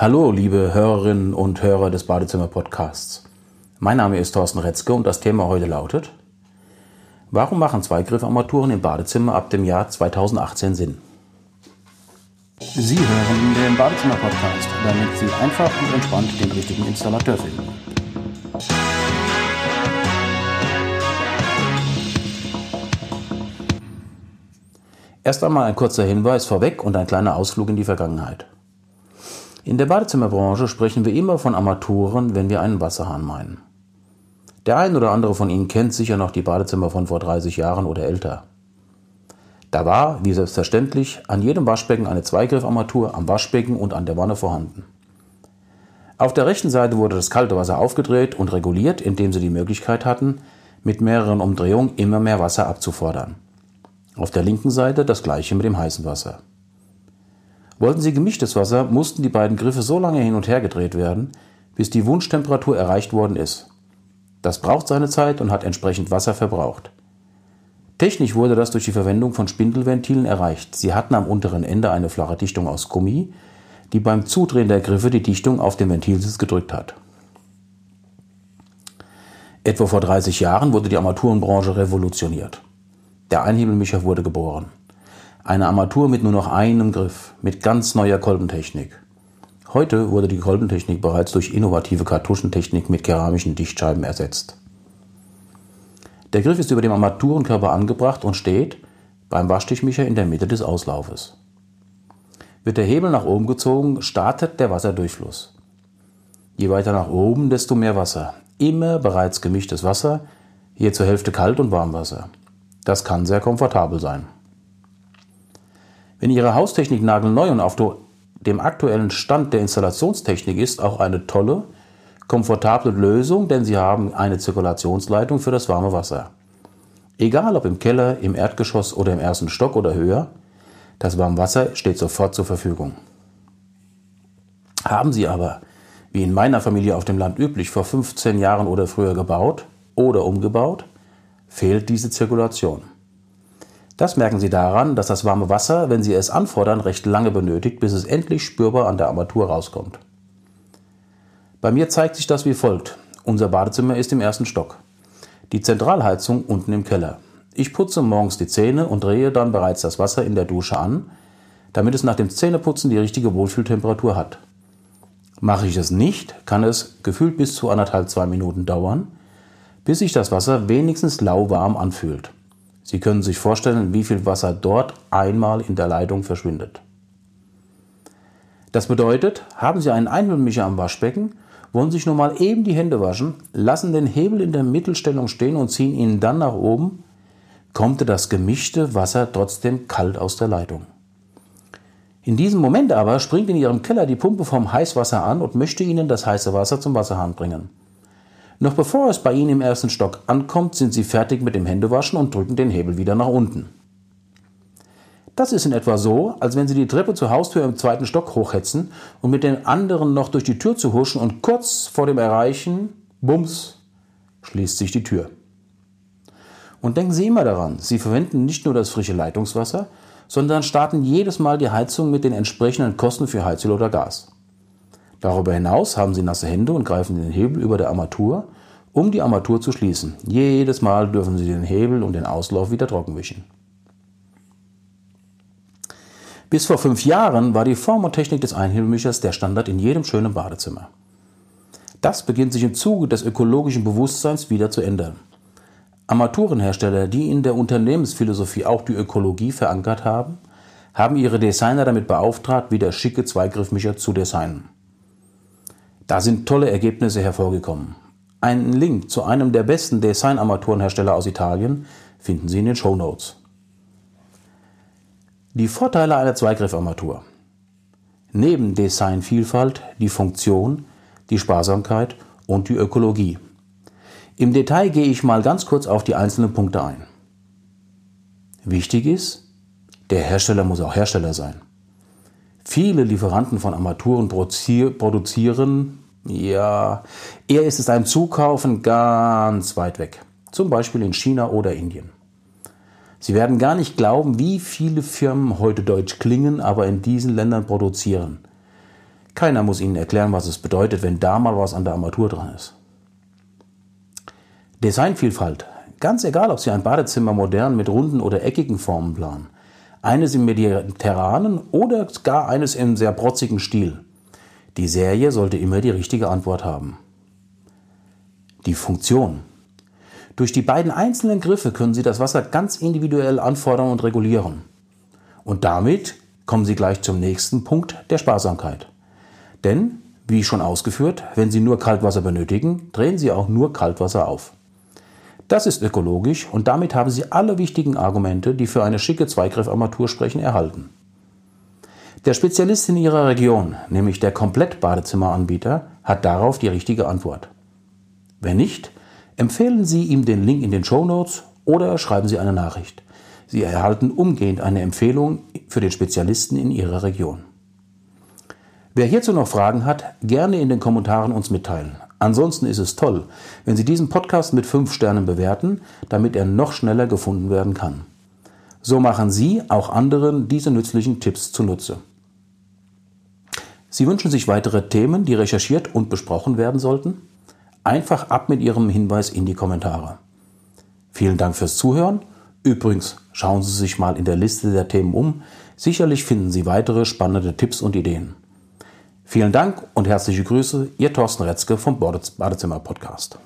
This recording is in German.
Hallo, liebe Hörerinnen und Hörer des Badezimmer-Podcasts. Mein Name ist Thorsten Retzke und das Thema heute lautet: Warum machen Zweigriffarmaturen im Badezimmer ab dem Jahr 2018 Sinn? Sie hören den Badezimmer-Podcast, damit Sie einfach und entspannt den richtigen Installateur finden. Erst einmal ein kurzer Hinweis vorweg und ein kleiner Ausflug in die Vergangenheit. In der Badezimmerbranche sprechen wir immer von Armaturen, wenn wir einen Wasserhahn meinen. Der ein oder andere von Ihnen kennt sicher noch die Badezimmer von vor 30 Jahren oder älter. Da war, wie selbstverständlich, an jedem Waschbecken eine Zweigriffarmatur am Waschbecken und an der Wanne vorhanden. Auf der rechten Seite wurde das kalte Wasser aufgedreht und reguliert, indem Sie die Möglichkeit hatten, mit mehreren Umdrehungen immer mehr Wasser abzufordern. Auf der linken Seite das gleiche mit dem heißen Wasser. Wollten Sie gemischtes Wasser, mussten die beiden Griffe so lange hin und her gedreht werden, bis die Wunschtemperatur erreicht worden ist. Das braucht seine Zeit und hat entsprechend Wasser verbraucht. Technisch wurde das durch die Verwendung von Spindelventilen erreicht. Sie hatten am unteren Ende eine flache Dichtung aus Gummi, die beim Zudrehen der Griffe die Dichtung auf den Ventilsitz gedrückt hat. Etwa vor 30 Jahren wurde die Armaturenbranche revolutioniert. Der Einhebelmischer wurde geboren. Eine Armatur mit nur noch einem Griff, mit ganz neuer Kolbentechnik. Heute wurde die Kolbentechnik bereits durch innovative Kartuschentechnik mit keramischen Dichtscheiben ersetzt. Der Griff ist über dem Armaturenkörper angebracht und steht beim Waschtischmischer in der Mitte des Auslaufes. Wird der Hebel nach oben gezogen, startet der Wasserdurchfluss. Je weiter nach oben, desto mehr Wasser. Immer bereits gemischtes Wasser, hier zur Hälfte Kalt- und Warmwasser. Das kann sehr komfortabel sein. Wenn Ihre Haustechnik nagelneu und auf dem aktuellen Stand der Installationstechnik ist, auch eine tolle, komfortable Lösung, denn Sie haben eine Zirkulationsleitung für das warme Wasser. Egal ob im Keller, im Erdgeschoss oder im ersten Stock oder höher, das warme Wasser steht sofort zur Verfügung. Haben Sie aber, wie in meiner Familie auf dem Land üblich, vor 15 Jahren oder früher gebaut oder umgebaut, fehlt diese Zirkulation. Das merken Sie daran, dass das warme Wasser, wenn Sie es anfordern, recht lange benötigt, bis es endlich spürbar an der Armatur rauskommt. Bei mir zeigt sich das wie folgt. Unser Badezimmer ist im ersten Stock. Die Zentralheizung unten im Keller. Ich putze morgens die Zähne und drehe dann bereits das Wasser in der Dusche an, damit es nach dem Zähneputzen die richtige Wohlfühltemperatur hat. Mache ich es nicht, kann es gefühlt bis zu anderthalb, zwei Minuten dauern, bis sich das Wasser wenigstens lauwarm anfühlt. Sie können sich vorstellen, wie viel Wasser dort einmal in der Leitung verschwindet. Das bedeutet, haben Sie einen Einwindmischer am Waschbecken, wollen sich nur mal eben die Hände waschen, lassen den Hebel in der Mittelstellung stehen und ziehen ihn dann nach oben, kommt das gemischte Wasser trotzdem kalt aus der Leitung. In diesem Moment aber springt in Ihrem Keller die Pumpe vom Heißwasser an und möchte Ihnen das heiße Wasser zum Wasserhahn bringen. Noch bevor es bei Ihnen im ersten Stock ankommt, sind Sie fertig mit dem Händewaschen und drücken den Hebel wieder nach unten. Das ist in etwa so, als wenn Sie die Treppe zur Haustür im zweiten Stock hochhetzen und mit den anderen noch durch die Tür zu huschen und kurz vor dem Erreichen, bums, schließt sich die Tür. Und denken Sie immer daran, Sie verwenden nicht nur das frische Leitungswasser, sondern starten jedes Mal die Heizung mit den entsprechenden Kosten für Heizöl oder Gas. Darüber hinaus haben Sie nasse Hände und greifen den Hebel über der Armatur, um die Armatur zu schließen. Jedes Mal dürfen Sie den Hebel und den Auslauf wieder trocken wischen. Bis vor fünf Jahren war die Form und Technik des Einhebelmischers der Standard in jedem schönen Badezimmer. Das beginnt sich im Zuge des ökologischen Bewusstseins wieder zu ändern. Armaturenhersteller, die in der Unternehmensphilosophie auch die Ökologie verankert haben, haben ihre Designer damit beauftragt, wieder schicke Zweigriffmischer zu designen. Da sind tolle Ergebnisse hervorgekommen. Einen Link zu einem der besten Designarmaturenhersteller aus Italien finden Sie in den Show Notes. Die Vorteile einer Zweigriffarmatur. Neben Designvielfalt die Funktion, die Sparsamkeit und die Ökologie. Im Detail gehe ich mal ganz kurz auf die einzelnen Punkte ein. Wichtig ist, der Hersteller muss auch Hersteller sein. Viele Lieferanten von Armaturen produzieren, ja, eher ist es ein Zukaufen ganz weit weg. Zum Beispiel in China oder Indien. Sie werden gar nicht glauben, wie viele Firmen heute deutsch klingen, aber in diesen Ländern produzieren. Keiner muss Ihnen erklären, was es bedeutet, wenn da mal was an der Armatur dran ist. Designvielfalt. Ganz egal, ob Sie ein Badezimmer modern mit runden oder eckigen Formen planen. Eines im mediterranen oder gar eines im sehr protzigen Stil. Die Serie sollte immer die richtige Antwort haben. Die Funktion. Durch die beiden einzelnen Griffe können Sie das Wasser ganz individuell anfordern und regulieren. Und damit kommen Sie gleich zum nächsten Punkt der Sparsamkeit. Denn, wie schon ausgeführt, wenn Sie nur Kaltwasser benötigen, drehen Sie auch nur Kaltwasser auf. Das ist ökologisch und damit haben Sie alle wichtigen Argumente, die für eine schicke Zweigriffarmatur sprechen, erhalten. Der Spezialist in Ihrer Region, nämlich der Komplett-Badezimmeranbieter, hat darauf die richtige Antwort. Wenn nicht, empfehlen Sie ihm den Link in den Show Notes oder schreiben Sie eine Nachricht. Sie erhalten umgehend eine Empfehlung für den Spezialisten in Ihrer Region. Wer hierzu noch Fragen hat, gerne in den Kommentaren uns mitteilen. Ansonsten ist es toll, wenn Sie diesen Podcast mit 5 Sternen bewerten, damit er noch schneller gefunden werden kann. So machen Sie auch anderen diese nützlichen Tipps zunutze. Sie wünschen sich weitere Themen, die recherchiert und besprochen werden sollten? Einfach ab mit Ihrem Hinweis in die Kommentare. Vielen Dank fürs Zuhören. Übrigens, schauen Sie sich mal in der Liste der Themen um. Sicherlich finden Sie weitere spannende Tipps und Ideen. Vielen Dank und herzliche Grüße, Ihr Thorsten Retzke vom Badezimmer Podcast.